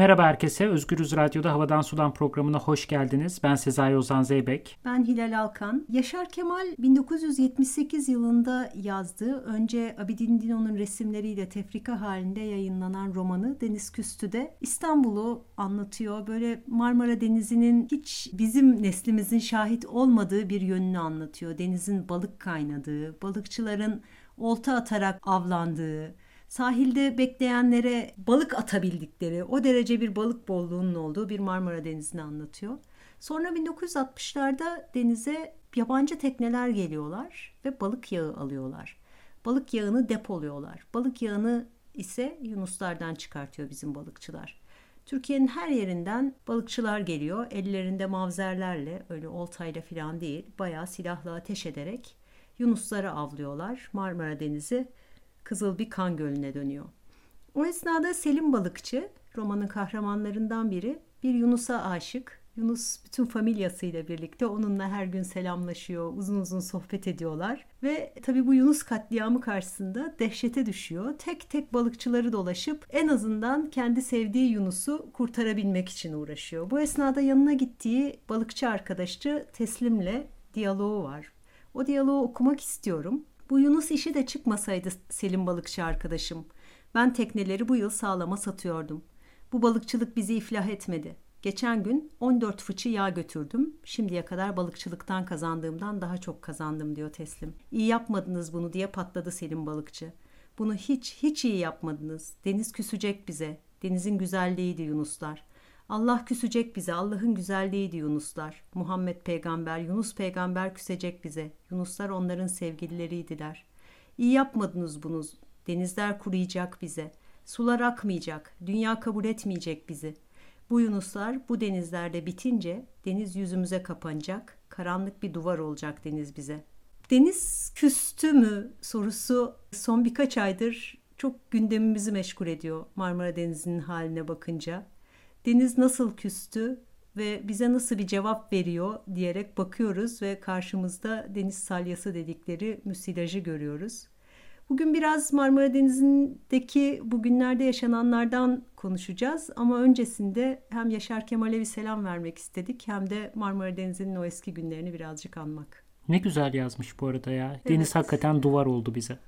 Merhaba herkese. Özgürüz Radyo'da Havadan Sudan programına hoş geldiniz. Ben Sezai Ozan Zeybek. Ben Hilal Alkan. Yaşar Kemal 1978 yılında yazdığı önce Abidin Dino'nun resimleriyle tefrika halinde yayınlanan romanı Deniz Küstü'de İstanbul'u anlatıyor. Böyle Marmara Denizi'nin hiç bizim neslimizin şahit olmadığı bir yönünü anlatıyor. Denizin balık kaynadığı, balıkçıların olta atarak avlandığı, sahilde bekleyenlere balık atabildikleri, o derece bir balık bolluğunun olduğu bir Marmara Denizi'ni anlatıyor. Sonra 1960'larda denize yabancı tekneler geliyorlar ve balık yağı alıyorlar. Balık yağını depoluyorlar. Balık yağını ise yunuslardan çıkartıyor bizim balıkçılar. Türkiye'nin her yerinden balıkçılar geliyor. Ellerinde mavzerlerle, öyle oltayla falan değil, bayağı silahla ateş ederek yunusları avlıyorlar. Marmara Denizi kızıl bir kan gölüne dönüyor. O esnada Selim Balıkçı, romanın kahramanlarından biri, bir Yunus'a aşık. Yunus bütün familyasıyla birlikte onunla her gün selamlaşıyor, uzun uzun sohbet ediyorlar. Ve tabii bu Yunus katliamı karşısında dehşete düşüyor. Tek tek balıkçıları dolaşıp en azından kendi sevdiği Yunus'u kurtarabilmek için uğraşıyor. Bu esnada yanına gittiği balıkçı arkadaşı Teslim'le diyaloğu var. O diyaloğu okumak istiyorum. Bu Yunus işi de çıkmasaydı Selim balıkçı arkadaşım. Ben tekneleri bu yıl sağlama satıyordum. Bu balıkçılık bizi iflah etmedi. Geçen gün 14 fıçı yağ götürdüm. Şimdiye kadar balıkçılıktan kazandığımdan daha çok kazandım diyor teslim. İyi yapmadınız bunu diye patladı Selim balıkçı. Bunu hiç hiç iyi yapmadınız. Deniz küsecek bize. Denizin güzelliğiydi Yunuslar. Allah küsecek bize, Allah'ın güzelliğiydi Yunuslar. Muhammed peygamber, Yunus peygamber küsecek bize. Yunuslar onların sevgilileriydiler. İyi yapmadınız bunu. Denizler kuruyacak bize. Sular akmayacak. Dünya kabul etmeyecek bizi. Bu Yunuslar bu denizlerde bitince deniz yüzümüze kapanacak. Karanlık bir duvar olacak deniz bize. Deniz küstü mü sorusu son birkaç aydır çok gündemimizi meşgul ediyor Marmara Denizi'nin haline bakınca. Deniz nasıl küstü ve bize nasıl bir cevap veriyor diyerek bakıyoruz ve karşımızda deniz salyası dedikleri müsilajı görüyoruz. Bugün biraz Marmara Denizi'ndeki bugünlerde yaşananlardan konuşacağız ama öncesinde hem Yaşar Kemal'e bir selam vermek istedik hem de Marmara Denizi'nin o eski günlerini birazcık anmak. Ne güzel yazmış bu arada ya. Evet. Deniz hakikaten duvar oldu bize.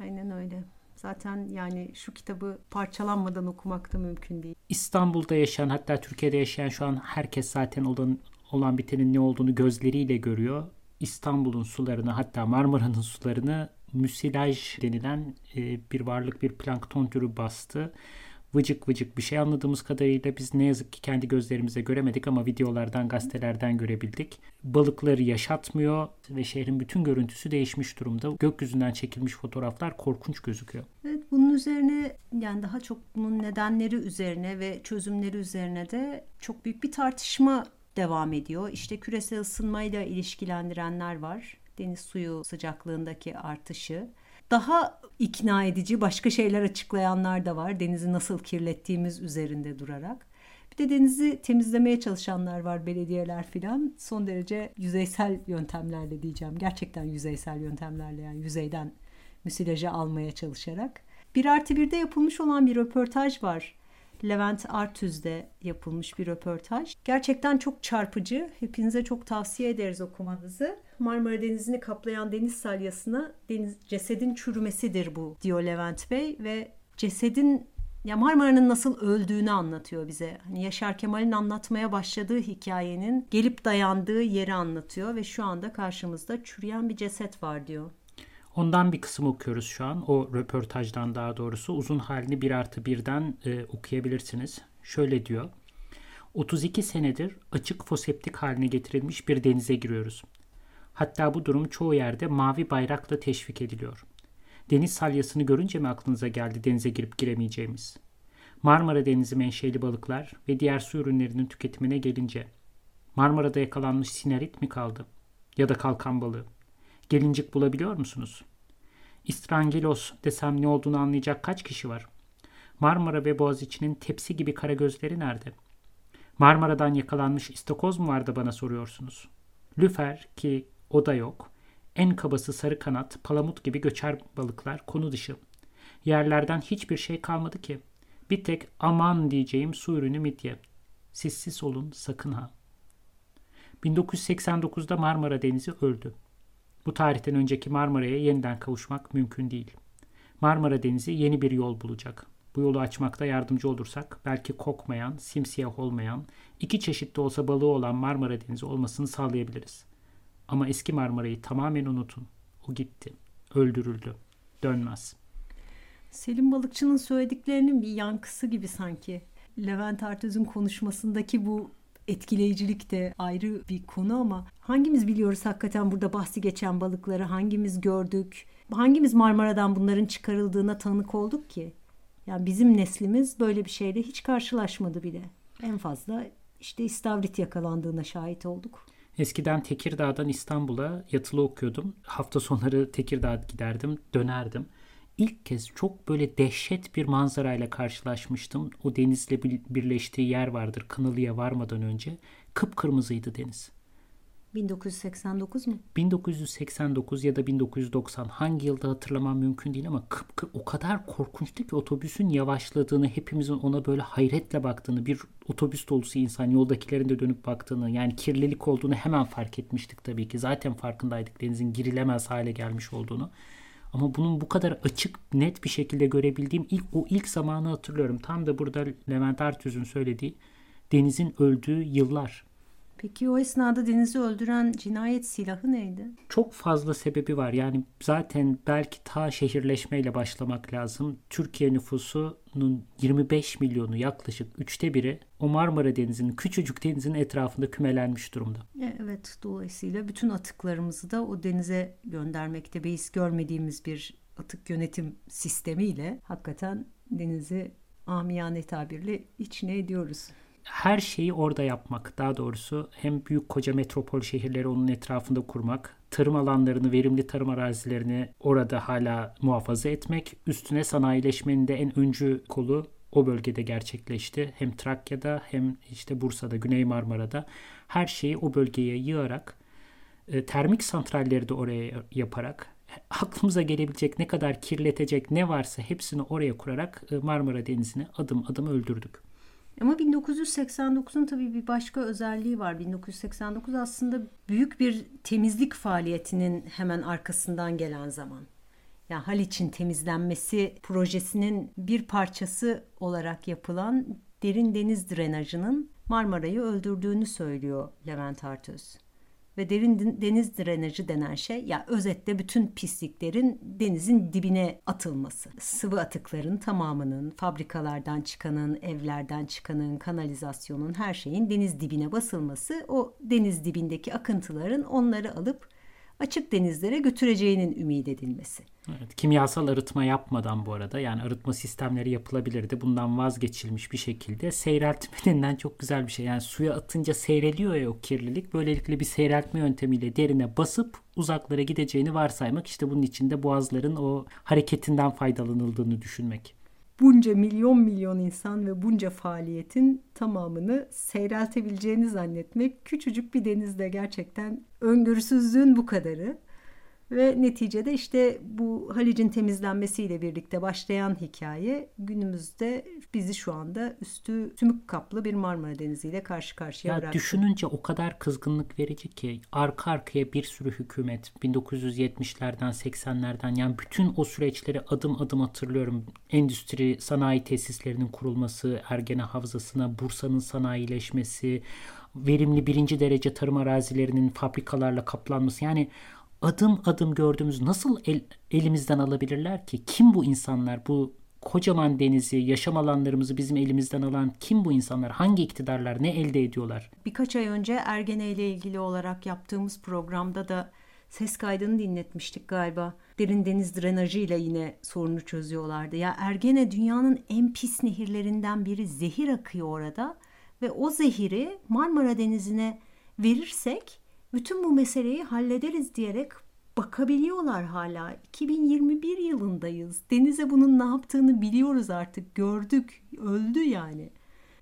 Aynen öyle. Zaten yani şu kitabı parçalanmadan okumak da mümkün değil. İstanbul'da yaşayan hatta Türkiye'de yaşayan şu an herkes zaten olan, olan bitenin ne olduğunu gözleriyle görüyor. İstanbul'un sularını hatta Marmara'nın sularını müsilaj denilen e, bir varlık bir plankton türü bastı vıcık vıcık bir şey anladığımız kadarıyla biz ne yazık ki kendi gözlerimize göremedik ama videolardan gazetelerden görebildik. Balıkları yaşatmıyor ve şehrin bütün görüntüsü değişmiş durumda. Gökyüzünden çekilmiş fotoğraflar korkunç gözüküyor. Evet bunun üzerine yani daha çok bunun nedenleri üzerine ve çözümleri üzerine de çok büyük bir tartışma devam ediyor. İşte küresel ısınmayla ilişkilendirenler var. Deniz suyu sıcaklığındaki artışı daha ikna edici başka şeyler açıklayanlar da var. Denizi nasıl kirlettiğimiz üzerinde durarak. Bir de denizi temizlemeye çalışanlar var belediyeler filan. Son derece yüzeysel yöntemlerle diyeceğim. Gerçekten yüzeysel yöntemlerle yani yüzeyden müsilajı almaya çalışarak. Bir artı birde yapılmış olan bir röportaj var. Levent Artüz'de yapılmış bir röportaj. Gerçekten çok çarpıcı. Hepinize çok tavsiye ederiz okumanızı. Marmara Denizi'ni kaplayan deniz salyasına deniz, cesedin çürümesidir bu diyor Levent Bey ve cesedin ya Marmara'nın nasıl öldüğünü anlatıyor bize. Hani Yaşar Kemal'in anlatmaya başladığı hikayenin gelip dayandığı yeri anlatıyor ve şu anda karşımızda çürüyen bir ceset var diyor. Ondan bir kısım okuyoruz şu an. O röportajdan daha doğrusu. Uzun halini bir artı birden e, okuyabilirsiniz. Şöyle diyor. 32 senedir açık foseptik haline getirilmiş bir denize giriyoruz. Hatta bu durum çoğu yerde mavi bayrakla teşvik ediliyor. Deniz salyasını görünce mi aklınıza geldi denize girip giremeyeceğimiz? Marmara Denizi menşeli balıklar ve diğer su ürünlerinin tüketimine gelince Marmara'da yakalanmış sinerit mi kaldı? Ya da kalkan balığı? Gelincik bulabiliyor musunuz? İstrangelos desem ne olduğunu anlayacak kaç kişi var? Marmara ve Boğaziçi'nin tepsi gibi kara gözleri nerede? Marmara'dan yakalanmış istakoz mu vardı bana soruyorsunuz? Lüfer ki o da yok. En kabası sarı kanat, palamut gibi göçer balıklar konu dışı. Yerlerden hiçbir şey kalmadı ki. Bir tek aman diyeceğim su ürünü midye. Sissiz olun sakın ha. 1989'da Marmara Denizi öldü. Bu tarihten önceki Marmara'ya yeniden kavuşmak mümkün değil. Marmara Denizi yeni bir yol bulacak. Bu yolu açmakta yardımcı olursak belki kokmayan, simsiyah olmayan, iki çeşit de olsa balığı olan Marmara Denizi olmasını sağlayabiliriz. Ama eski Marmara'yı tamamen unutun. O gitti. Öldürüldü. Dönmez. Selim Balıkçı'nın söylediklerinin bir yankısı gibi sanki. Levent Artöz'ün konuşmasındaki bu etkileyicilik de ayrı bir konu ama hangimiz biliyoruz hakikaten burada bahsi geçen balıkları hangimiz gördük? Hangimiz Marmara'dan bunların çıkarıldığına tanık olduk ki? Yani bizim neslimiz böyle bir şeyle hiç karşılaşmadı bile. En fazla işte istavrit yakalandığına şahit olduk. Eskiden Tekirdağ'dan İstanbul'a yatılı okuyordum. Hafta sonları Tekirdağ'a giderdim, dönerdim. İlk kez çok böyle dehşet bir manzarayla karşılaşmıştım. O denizle birleştiği yer vardır Kınalı'ya varmadan önce. Kıpkırmızıydı deniz. 1989 mu? 1989 ya da 1990 hangi yılda hatırlamam mümkün değil ama kıpkır o kadar korkunçtu ki otobüsün yavaşladığını hepimizin ona böyle hayretle baktığını bir otobüs dolusu insan yoldakilerin de dönüp baktığını yani kirlilik olduğunu hemen fark etmiştik tabii ki zaten farkındaydık denizin girilemez hale gelmiş olduğunu. Ama bunun bu kadar açık, net bir şekilde görebildiğim ilk o ilk zamanı hatırlıyorum. Tam da burada Levent Artüz'ün söylediği denizin öldüğü yıllar. Peki o esnada Deniz'i öldüren cinayet silahı neydi? Çok fazla sebebi var. Yani zaten belki ta şehirleşmeyle başlamak lazım. Türkiye nüfusunun 25 milyonu yaklaşık üçte biri o Marmara Denizi'nin küçücük denizin etrafında kümelenmiş durumda. E, evet dolayısıyla bütün atıklarımızı da o denize göndermekte beis görmediğimiz bir atık yönetim sistemiyle hakikaten denizi amiyane tabirle içine ediyoruz her şeyi orada yapmak daha doğrusu hem büyük koca metropol şehirleri onun etrafında kurmak, tarım alanlarını, verimli tarım arazilerini orada hala muhafaza etmek, üstüne sanayileşmenin de en öncü kolu o bölgede gerçekleşti. Hem Trakya'da hem işte Bursa'da, Güney Marmara'da her şeyi o bölgeye yığarak, e, termik santralleri de oraya yaparak, aklımıza gelebilecek ne kadar kirletecek ne varsa hepsini oraya kurarak e, Marmara Denizi'ni adım adım öldürdük. Ama 1989'un tabii bir başka özelliği var. 1989 aslında büyük bir temizlik faaliyetinin hemen arkasından gelen zaman. Yani Haliç'in temizlenmesi projesinin bir parçası olarak yapılan derin deniz drenajının Marmara'yı öldürdüğünü söylüyor Levent Artöz ve derin deniz drenajı denen şey ya özetle bütün pisliklerin denizin dibine atılması. Sıvı atıkların tamamının fabrikalardan çıkanın, evlerden çıkanın, kanalizasyonun her şeyin deniz dibine basılması o deniz dibindeki akıntıların onları alıp açık denizlere götüreceğinin ümit edilmesi. Evet, kimyasal arıtma yapmadan bu arada yani arıtma sistemleri yapılabilirdi. Bundan vazgeçilmiş bir şekilde seyreltmeninden çok güzel bir şey. Yani suya atınca seyreliyor ya o kirlilik. Böylelikle bir seyreltme yöntemiyle derine basıp uzaklara gideceğini varsaymak işte bunun içinde boğazların o hareketinden faydalanıldığını düşünmek bunca milyon milyon insan ve bunca faaliyetin tamamını seyreltebileceğini zannetmek küçücük bir denizde gerçekten öngörüsüzlüğün bu kadarı. Ve neticede işte bu Halic'in temizlenmesiyle birlikte başlayan hikaye günümüzde bizi şu anda üstü tümük kaplı bir Marmara Denizi ile karşı karşıya ya bıraktı. Düşününce o kadar kızgınlık verici ki arka arkaya bir sürü hükümet 1970'lerden 80'lerden yani bütün o süreçleri adım adım hatırlıyorum. Endüstri sanayi tesislerinin kurulması, Ergene Havzası'na, Bursa'nın sanayileşmesi, verimli birinci derece tarım arazilerinin fabrikalarla kaplanması yani adım adım gördüğümüz nasıl el, elimizden alabilirler ki? Kim bu insanlar? Bu kocaman denizi, yaşam alanlarımızı bizim elimizden alan kim bu insanlar? Hangi iktidarlar? Ne elde ediyorlar? Birkaç ay önce Ergene ile ilgili olarak yaptığımız programda da ses kaydını dinletmiştik galiba. Derin deniz drenajı ile yine sorunu çözüyorlardı. Ya Ergene dünyanın en pis nehirlerinden biri. Zehir akıyor orada ve o zehiri Marmara Denizi'ne verirsek bütün bu meseleyi hallederiz diyerek bakabiliyorlar hala. 2021 yılındayız. Denize bunun ne yaptığını biliyoruz artık. Gördük. Öldü yani.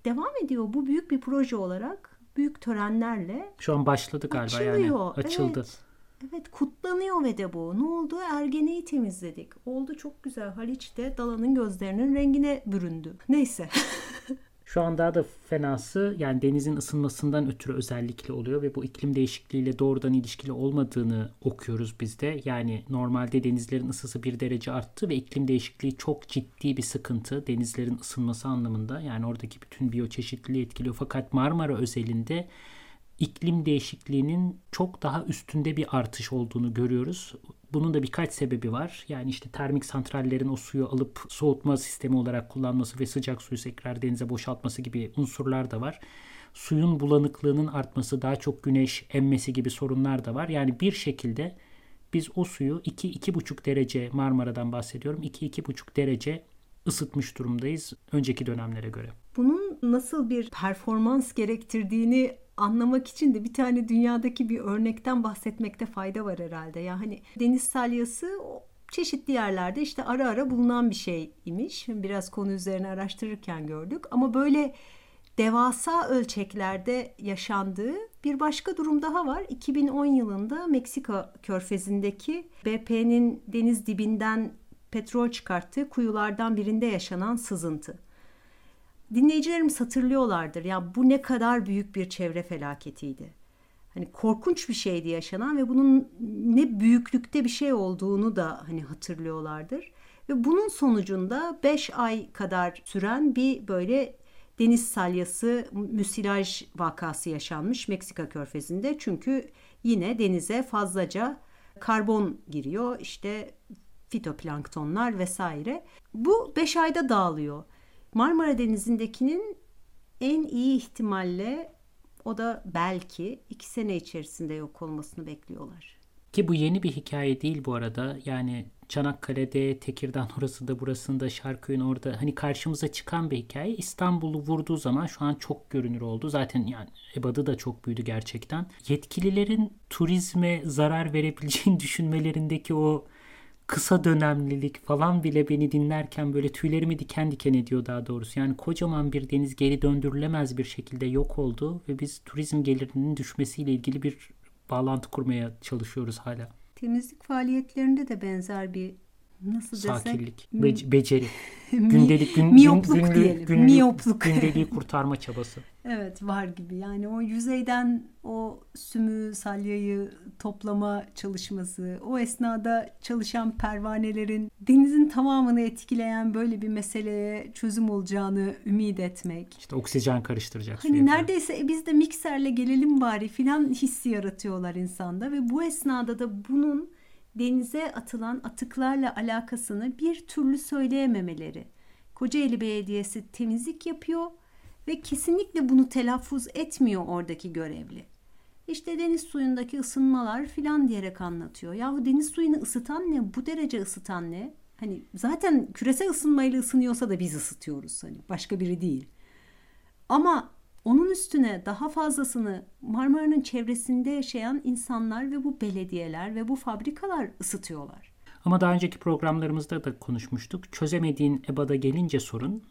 Devam ediyor bu büyük bir proje olarak büyük törenlerle. Şu an başladı galiba açılıyor. yani. Açıldı. Evet. Evet kutlanıyor ve de bu. Ne oldu? Ergeneyi temizledik. Oldu çok güzel. Haliç de dalanın gözlerinin rengine büründü. Neyse. Şu an daha da fenası yani denizin ısınmasından ötürü özellikle oluyor ve bu iklim değişikliğiyle doğrudan ilişkili olmadığını okuyoruz biz de. Yani normalde denizlerin ısısı bir derece arttı ve iklim değişikliği çok ciddi bir sıkıntı denizlerin ısınması anlamında. Yani oradaki bütün biyoçeşitliliği etkiliyor. Fakat Marmara özelinde iklim değişikliğinin çok daha üstünde bir artış olduğunu görüyoruz. Bunun da birkaç sebebi var. Yani işte termik santrallerin o suyu alıp soğutma sistemi olarak kullanması ve sıcak suyu tekrar denize boşaltması gibi unsurlar da var. Suyun bulanıklığının artması, daha çok güneş emmesi gibi sorunlar da var. Yani bir şekilde biz o suyu 2-2,5 derece Marmara'dan bahsediyorum. 2-2,5 derece ısıtmış durumdayız önceki dönemlere göre. Bunun nasıl bir performans gerektirdiğini anlamak için de bir tane dünyadaki bir örnekten bahsetmekte fayda var herhalde. Yani hani deniz salyası çeşitli yerlerde işte ara ara bulunan bir şeymiş. Biraz konu üzerine araştırırken gördük. Ama böyle devasa ölçeklerde yaşandığı bir başka durum daha var. 2010 yılında Meksika körfezindeki BP'nin deniz dibinden petrol çıkarttığı kuyulardan birinde yaşanan sızıntı dinleyicilerimiz hatırlıyorlardır. Ya bu ne kadar büyük bir çevre felaketiydi. Hani korkunç bir şeydi yaşanan ve bunun ne büyüklükte bir şey olduğunu da hani hatırlıyorlardır. Ve bunun sonucunda 5 ay kadar süren bir böyle deniz salyası müsilaj vakası yaşanmış Meksika körfezinde. Çünkü yine denize fazlaca karbon giriyor. işte fitoplanktonlar vesaire. Bu 5 ayda dağılıyor. Marmara Denizi'ndekinin en iyi ihtimalle o da belki iki sene içerisinde yok olmasını bekliyorlar. Ki bu yeni bir hikaye değil bu arada. Yani Çanakkale'de, Tekirdağ orası da burasında, Şarköy'ün orada hani karşımıza çıkan bir hikaye. İstanbul'u vurduğu zaman şu an çok görünür oldu. Zaten yani ebadı da çok büyüdü gerçekten. Yetkililerin turizme zarar verebileceğini düşünmelerindeki o kısa dönemlilik falan bile beni dinlerken böyle tüylerimi diken diken ediyor daha doğrusu. Yani kocaman bir deniz geri döndürülemez bir şekilde yok oldu ve biz turizm gelirinin düşmesiyle ilgili bir bağlantı kurmaya çalışıyoruz hala. Temizlik faaliyetlerinde de benzer bir nasıl desek? Sakinlik, be- beceri, gündelik gün, miyopluk gün, diyelim. Günlük, miyopluk. Gündeliği kurtarma çabası. evet var gibi. Yani o yüzeyden o sümü, salyayı toplama çalışması, o esnada çalışan pervanelerin denizin tamamını etkileyen böyle bir meseleye çözüm olacağını ümit etmek. İşte oksijen karıştıracak. Hani neredeyse e, biz de mikserle gelelim bari filan hissi yaratıyorlar insanda ve bu esnada da bunun denize atılan atıklarla alakasını bir türlü söyleyememeleri. Kocaeli Belediyesi temizlik yapıyor ve kesinlikle bunu telaffuz etmiyor oradaki görevli. İşte deniz suyundaki ısınmalar filan diyerek anlatıyor. Yahu deniz suyunu ısıtan ne? Bu derece ısıtan ne? Hani zaten küresel ısınmayla ısınıyorsa da biz ısıtıyoruz. Hani başka biri değil. Ama onun üstüne daha fazlasını Marmara'nın çevresinde yaşayan insanlar ve bu belediyeler ve bu fabrikalar ısıtıyorlar. Ama daha önceki programlarımızda da konuşmuştuk. Çözemediğin EBA'da gelince sorun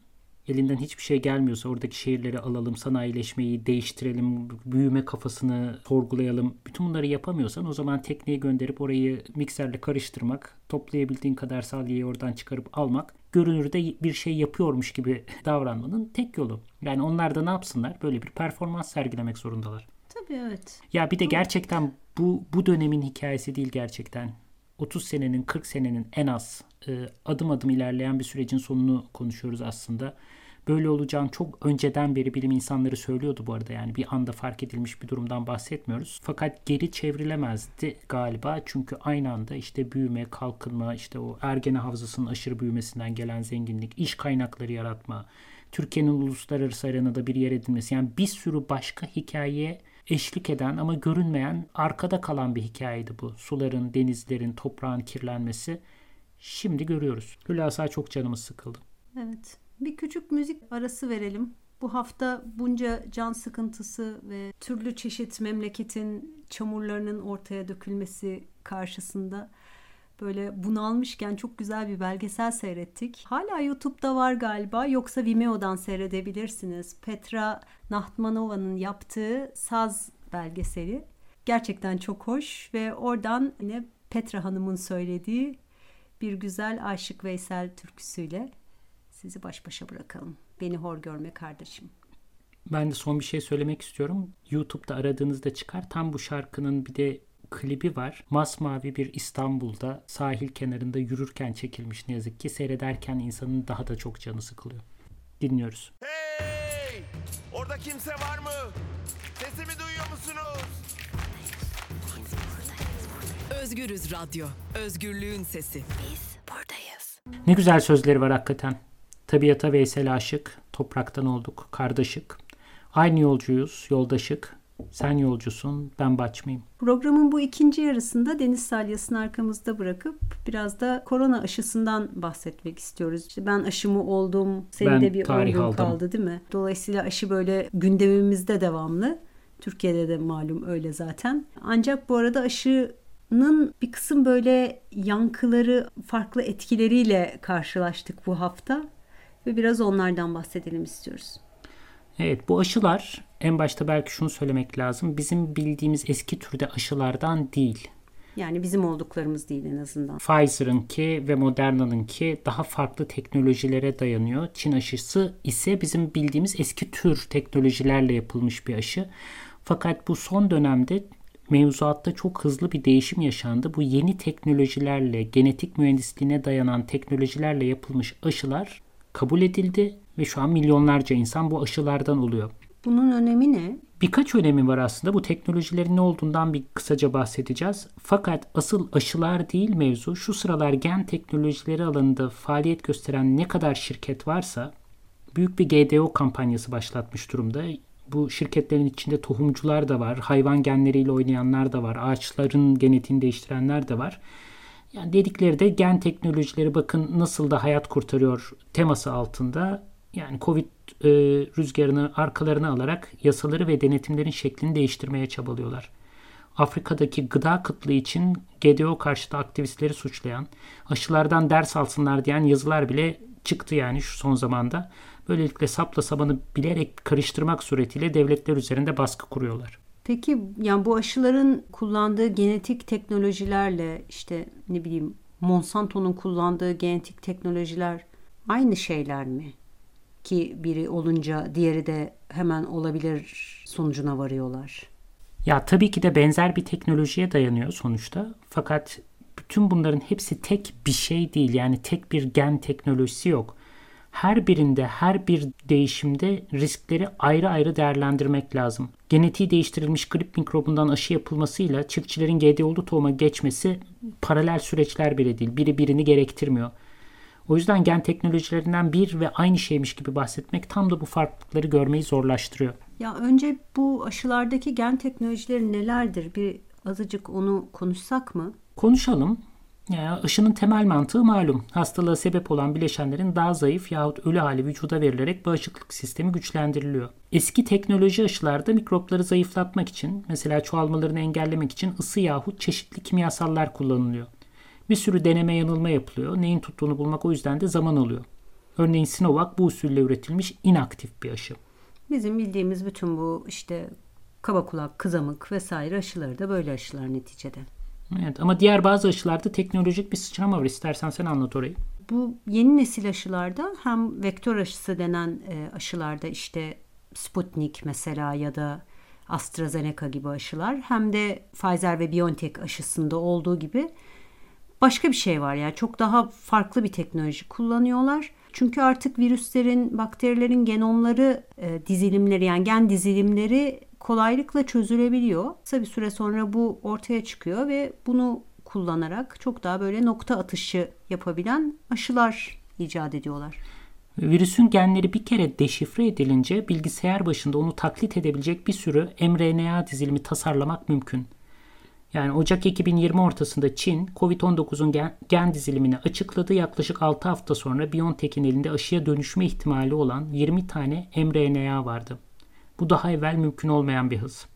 elinden hiçbir şey gelmiyorsa oradaki şehirleri alalım, sanayileşmeyi değiştirelim, büyüme kafasını sorgulayalım. Bütün bunları yapamıyorsan o zaman tekneye gönderip orayı mikserle karıştırmak, toplayabildiğin kadar salyayı oradan çıkarıp almak, görünürde bir şey yapıyormuş gibi davranmanın tek yolu. Yani onlar da ne yapsınlar? Böyle bir performans sergilemek zorundalar. Tabii evet. Ya bir de gerçekten bu bu dönemin hikayesi değil gerçekten. 30 senenin 40 senenin en az e, adım adım ilerleyen bir sürecin sonunu konuşuyoruz aslında. Böyle olacağını çok önceden beri bilim insanları söylüyordu bu arada yani bir anda fark edilmiş bir durumdan bahsetmiyoruz. Fakat geri çevrilemezdi galiba çünkü aynı anda işte büyüme, kalkınma, işte o ergene havzasının aşırı büyümesinden gelen zenginlik, iş kaynakları yaratma, Türkiye'nin uluslararası arenada bir yer edilmesi yani bir sürü başka hikayeye eşlik eden ama görünmeyen arkada kalan bir hikayeydi bu. Suların, denizlerin, toprağın kirlenmesi. Şimdi görüyoruz. Hülasa çok canımız sıkıldı. Evet. Bir küçük müzik arası verelim. Bu hafta bunca can sıkıntısı ve türlü çeşit memleketin çamurlarının ortaya dökülmesi karşısında böyle bunalmışken çok güzel bir belgesel seyrettik. Hala YouTube'da var galiba yoksa Vimeo'dan seyredebilirsiniz. Petra Nahtmanova'nın yaptığı Saz belgeseli. Gerçekten çok hoş ve oradan yine Petra Hanım'ın söylediği bir güzel Aşık Veysel türküsüyle sizi baş başa bırakalım. Beni hor görme kardeşim. Ben de son bir şey söylemek istiyorum. YouTube'da aradığınızda çıkar. Tam bu şarkının bir de klibi var. Masmavi bir İstanbul'da sahil kenarında yürürken çekilmiş ne yazık ki. Seyrederken insanın daha da çok canı sıkılıyor. Dinliyoruz. Hey! Orada kimse var mı? Sesimi duyuyor musunuz? Özgürüz Radyo. Özgürlüğün sesi. Biz buradayız. Ne güzel sözleri var hakikaten. Tabiata Veysel aşık, topraktan olduk, kardeşik. Aynı yolcuyuz, yoldaşık. Sen yolcusun, ben baçmayayım. Programın bu ikinci yarısında deniz salyasını arkamızda bırakıp biraz da korona aşısından bahsetmek istiyoruz. İşte ben aşımı oldum, senin Ben de bir 10 tarih gün aldım. kaldı değil mi? Dolayısıyla aşı böyle gündemimizde devamlı. Türkiye'de de malum öyle zaten. Ancak bu arada aşının bir kısım böyle yankıları, farklı etkileriyle karşılaştık bu hafta. Ve biraz onlardan bahsedelim istiyoruz. Evet bu aşılar en başta belki şunu söylemek lazım. Bizim bildiğimiz eski türde aşılardan değil. Yani bizim olduklarımız değil en azından. Pfizer'ınki ve Moderna'nınki daha farklı teknolojilere dayanıyor. Çin aşısı ise bizim bildiğimiz eski tür teknolojilerle yapılmış bir aşı. Fakat bu son dönemde mevzuatta çok hızlı bir değişim yaşandı. Bu yeni teknolojilerle, genetik mühendisliğine dayanan teknolojilerle yapılmış aşılar kabul edildi ve şu an milyonlarca insan bu aşılardan oluyor. Bunun önemi ne? Birkaç önemi var aslında. Bu teknolojilerin ne olduğundan bir kısaca bahsedeceğiz. Fakat asıl aşılar değil mevzu. Şu sıralar gen teknolojileri alanında faaliyet gösteren ne kadar şirket varsa büyük bir GDO kampanyası başlatmış durumda. Bu şirketlerin içinde tohumcular da var, hayvan genleriyle oynayanlar da var, ağaçların genetiğini değiştirenler de var. Yani dedikleri de gen teknolojileri bakın nasıl da hayat kurtarıyor teması altında. Yani Covid e, rüzgarını arkalarına alarak yasaları ve denetimlerin şeklini değiştirmeye çabalıyorlar. Afrika'daki gıda kıtlığı için GDO karşıtı aktivistleri suçlayan, aşılardan ders alsınlar diyen yazılar bile çıktı yani şu son zamanda. Böylelikle sapla sabanı bilerek karıştırmak suretiyle devletler üzerinde baskı kuruyorlar. Peki yani bu aşıların kullandığı genetik teknolojilerle işte ne bileyim Monsanto'nun kullandığı genetik teknolojiler aynı şeyler mi? Ki biri olunca diğeri de hemen olabilir sonucuna varıyorlar. Ya tabii ki de benzer bir teknolojiye dayanıyor sonuçta. Fakat bütün bunların hepsi tek bir şey değil. Yani tek bir gen teknolojisi yok. Her birinde, her bir değişimde riskleri ayrı ayrı değerlendirmek lazım. Genetiği değiştirilmiş grip mikrobundan aşı yapılmasıyla çiftçilerin GDO'lu tohuma geçmesi paralel süreçler bile değil. Biri birini gerektirmiyor. O yüzden gen teknolojilerinden bir ve aynı şeymiş gibi bahsetmek tam da bu farklılıkları görmeyi zorlaştırıyor. Ya önce bu aşılardaki gen teknolojileri nelerdir? Bir azıcık onu konuşsak mı? Konuşalım. Ya, aşının temel mantığı malum. Hastalığa sebep olan bileşenlerin daha zayıf yahut ölü hali vücuda verilerek bağışıklık sistemi güçlendiriliyor. Eski teknoloji aşılarda mikropları zayıflatmak için, mesela çoğalmalarını engellemek için ısı yahut çeşitli kimyasallar kullanılıyor. Bir sürü deneme yanılma yapılıyor. Neyin tuttuğunu bulmak o yüzden de zaman alıyor. Örneğin Sinovac bu usulle üretilmiş inaktif bir aşı. Bizim bildiğimiz bütün bu işte kaba kulak, kızamık vesaire aşıları da böyle aşılar neticede. Evet ama diğer bazı aşılarda teknolojik bir sıçrama var. İstersen sen anlat orayı. Bu yeni nesil aşılarda hem vektör aşısı denen e, aşılarda işte Sputnik mesela ya da AstraZeneca gibi aşılar hem de Pfizer ve BioNTech aşısında olduğu gibi başka bir şey var yani çok daha farklı bir teknoloji kullanıyorlar. Çünkü artık virüslerin, bakterilerin genomları e, dizilimleri yani gen dizilimleri kolaylıkla çözülebiliyor. Kısa bir süre sonra bu ortaya çıkıyor ve bunu kullanarak çok daha böyle nokta atışı yapabilen aşılar icat ediyorlar. Virüsün genleri bir kere deşifre edilince bilgisayar başında onu taklit edebilecek bir sürü mRNA dizilimi tasarlamak mümkün. Yani Ocak 2020 ortasında Çin, COVID-19'un gen, gen dizilimini açıkladı. Yaklaşık 6 hafta sonra BioNTech'in elinde aşıya dönüşme ihtimali olan 20 tane mRNA vardı. Bu daha evvel mümkün olmayan bir hız.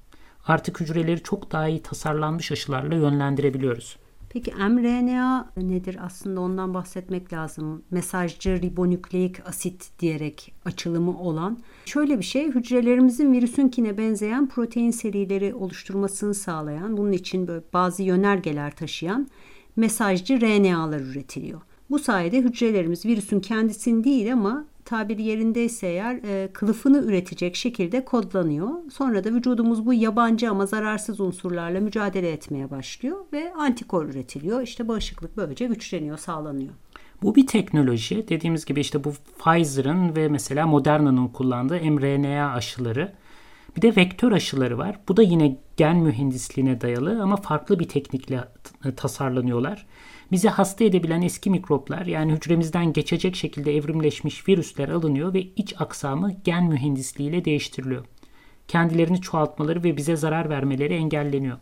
Artık hücreleri çok daha iyi tasarlanmış aşılarla yönlendirebiliyoruz. Peki mRNA nedir? Aslında ondan bahsetmek lazım. Mesajcı ribonükleik asit diyerek açılımı olan. Şöyle bir şey, hücrelerimizin virüsünkine benzeyen protein serileri oluşturmasını sağlayan, bunun için böyle bazı yönergeler taşıyan mesajcı RNA'lar üretiliyor. Bu sayede hücrelerimiz virüsün kendisini değil ama tabiri yerindeyse eğer e, kılıfını üretecek şekilde kodlanıyor. Sonra da vücudumuz bu yabancı ama zararsız unsurlarla mücadele etmeye başlıyor ve antikor üretiliyor. İşte bağışıklık böylece güçleniyor, sağlanıyor. Bu bir teknoloji. Dediğimiz gibi işte bu Pfizer'ın ve mesela Moderna'nın kullandığı mRNA aşıları. Bir de vektör aşıları var. Bu da yine gen mühendisliğine dayalı ama farklı bir teknikle tasarlanıyorlar. Bizi hasta edebilen eski mikroplar yani hücremizden geçecek şekilde evrimleşmiş virüsler alınıyor ve iç aksamı gen mühendisliğiyle değiştiriliyor. Kendilerini çoğaltmaları ve bize zarar vermeleri engelleniyor.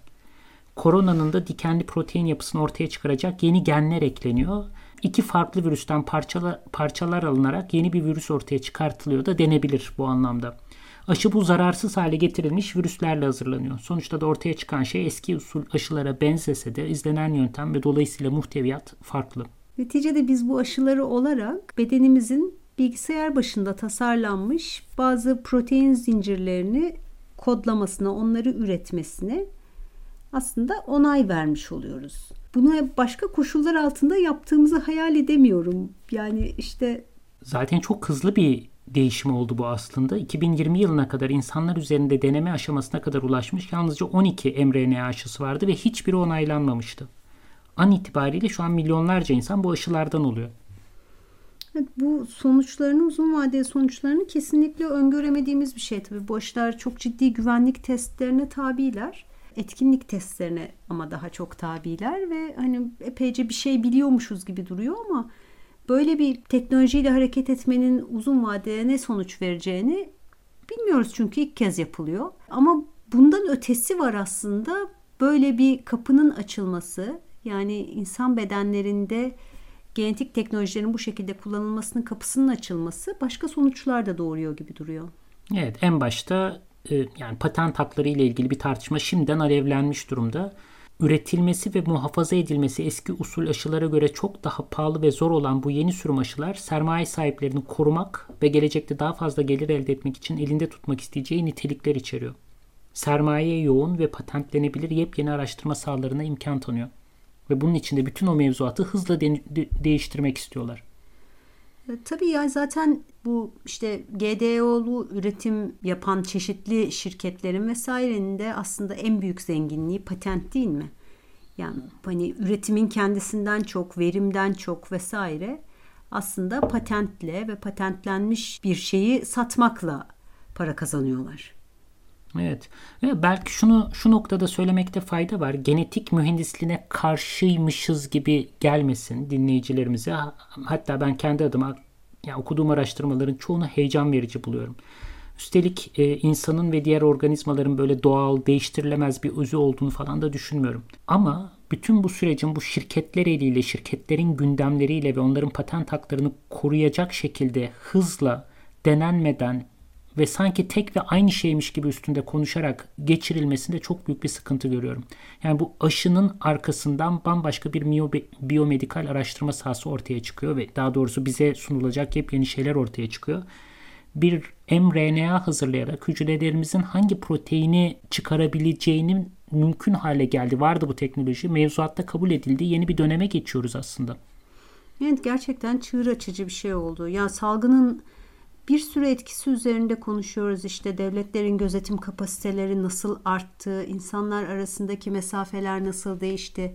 Koronanın da dikenli protein yapısını ortaya çıkaracak yeni genler ekleniyor. İki farklı virüsten parçalar, parçalar alınarak yeni bir virüs ortaya çıkartılıyor da denebilir bu anlamda. Aşı bu zararsız hale getirilmiş virüslerle hazırlanıyor. Sonuçta da ortaya çıkan şey eski usul aşılara benzese de izlenen yöntem ve dolayısıyla muhteviyat farklı. Neticede biz bu aşıları olarak bedenimizin bilgisayar başında tasarlanmış bazı protein zincirlerini kodlamasına, onları üretmesine aslında onay vermiş oluyoruz. Bunu başka koşullar altında yaptığımızı hayal edemiyorum. Yani işte zaten çok hızlı bir değişimi oldu bu aslında. 2020 yılına kadar insanlar üzerinde deneme aşamasına kadar ulaşmış yalnızca 12 mRNA aşısı vardı ve hiçbiri onaylanmamıştı. An itibariyle şu an milyonlarca insan bu aşılardan oluyor. Evet, bu sonuçlarını uzun vadeli sonuçlarını kesinlikle öngöremediğimiz bir şey tabii. Bu aşılar çok ciddi güvenlik testlerine tabiler. Etkinlik testlerine ama daha çok tabiler ve hani epeyce bir şey biliyormuşuz gibi duruyor ama böyle bir teknolojiyle hareket etmenin uzun vadede ne sonuç vereceğini bilmiyoruz çünkü ilk kez yapılıyor. Ama bundan ötesi var aslında böyle bir kapının açılması yani insan bedenlerinde genetik teknolojilerin bu şekilde kullanılmasının kapısının açılması başka sonuçlar da doğuruyor gibi duruyor. Evet en başta e, yani patent hakları ile ilgili bir tartışma şimdiden alevlenmiş durumda üretilmesi ve muhafaza edilmesi eski usul aşılara göre çok daha pahalı ve zor olan bu yeni sürüm aşılar sermaye sahiplerini korumak ve gelecekte daha fazla gelir elde etmek için elinde tutmak isteyeceği nitelikler içeriyor. Sermaye yoğun ve patentlenebilir yepyeni araştırma sahalarına imkan tanıyor. Ve bunun içinde bütün o mevzuatı hızla de- de- değiştirmek istiyorlar. E, tabii ya zaten bu işte GDO'lu üretim yapan çeşitli şirketlerin vesairenin de aslında en büyük zenginliği patent değil mi? Yani hani üretimin kendisinden çok, verimden çok vesaire aslında patentle ve patentlenmiş bir şeyi satmakla para kazanıyorlar. Evet. Ve belki şunu şu noktada söylemekte fayda var. Genetik mühendisliğine karşıymışız gibi gelmesin dinleyicilerimize. Hatta ben kendi adıma yani okuduğum araştırmaların çoğunu heyecan verici buluyorum. Üstelik e, insanın ve diğer organizmaların böyle doğal, değiştirilemez bir özü olduğunu falan da düşünmüyorum. Ama bütün bu sürecin bu şirketler eliyle, şirketlerin gündemleriyle ve onların patent haklarını koruyacak şekilde hızla denenmeden ve sanki tek ve aynı şeymiş gibi üstünde konuşarak geçirilmesinde çok büyük bir sıkıntı görüyorum. Yani bu aşının arkasından bambaşka bir biyomedikal araştırma sahası ortaya çıkıyor ve daha doğrusu bize sunulacak yepyeni şeyler ortaya çıkıyor. Bir mRNA hazırlayarak hücrelerimizin hangi proteini çıkarabileceğinin mümkün hale geldi. Vardı bu teknoloji. Mevzuatta kabul edildi. Yeni bir döneme geçiyoruz aslında. Evet gerçekten çığır açıcı bir şey oldu. Ya salgının bir sürü etkisi üzerinde konuşuyoruz. İşte devletlerin gözetim kapasiteleri nasıl arttı, insanlar arasındaki mesafeler nasıl değişti,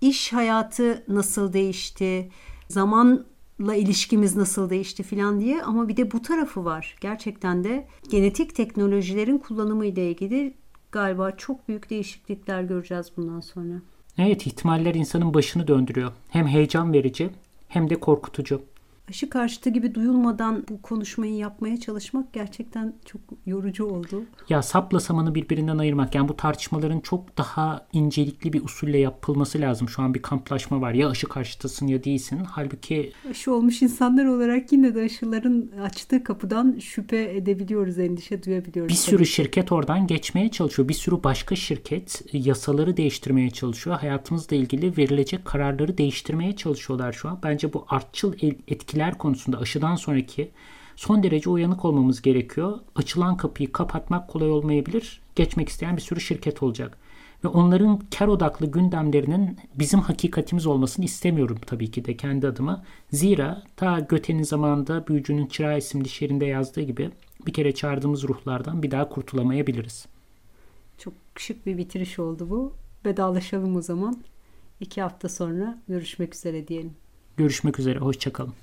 iş hayatı nasıl değişti, zamanla ilişkimiz nasıl değişti filan diye ama bir de bu tarafı var. Gerçekten de genetik teknolojilerin kullanımı ile ilgili galiba çok büyük değişiklikler göreceğiz bundan sonra. Evet ihtimaller insanın başını döndürüyor. Hem heyecan verici hem de korkutucu. Aşı karşıtı gibi duyulmadan bu konuşmayı yapmaya çalışmak gerçekten çok yorucu oldu. Ya sapla samanı birbirinden ayırmak yani bu tartışmaların çok daha incelikli bir usulle yapılması lazım. Şu an bir kamplaşma var ya aşı karşıtısın ya değilsin. Halbuki aşı olmuş insanlar olarak yine de aşıların açtığı kapıdan şüphe edebiliyoruz, endişe duyabiliyoruz. Bir sürü şirket oradan geçmeye çalışıyor. Bir sürü başka şirket yasaları değiştirmeye çalışıyor. Hayatımızla ilgili verilecek kararları değiştirmeye çalışıyorlar şu an. Bence bu artçıl etkiler konusunda aşıdan sonraki son derece uyanık olmamız gerekiyor. Açılan kapıyı kapatmak kolay olmayabilir. Geçmek isteyen bir sürü şirket olacak. Ve onların kar odaklı gündemlerinin bizim hakikatimiz olmasını istemiyorum tabii ki de kendi adıma. Zira ta Göte'nin zamanında Büyücünün Çırağı isimli şiirinde yazdığı gibi bir kere çağırdığımız ruhlardan bir daha kurtulamayabiliriz. Çok şık bir bitiriş oldu bu. Vedalaşalım o zaman. İki hafta sonra görüşmek üzere diyelim. Görüşmek üzere, hoşçakalın.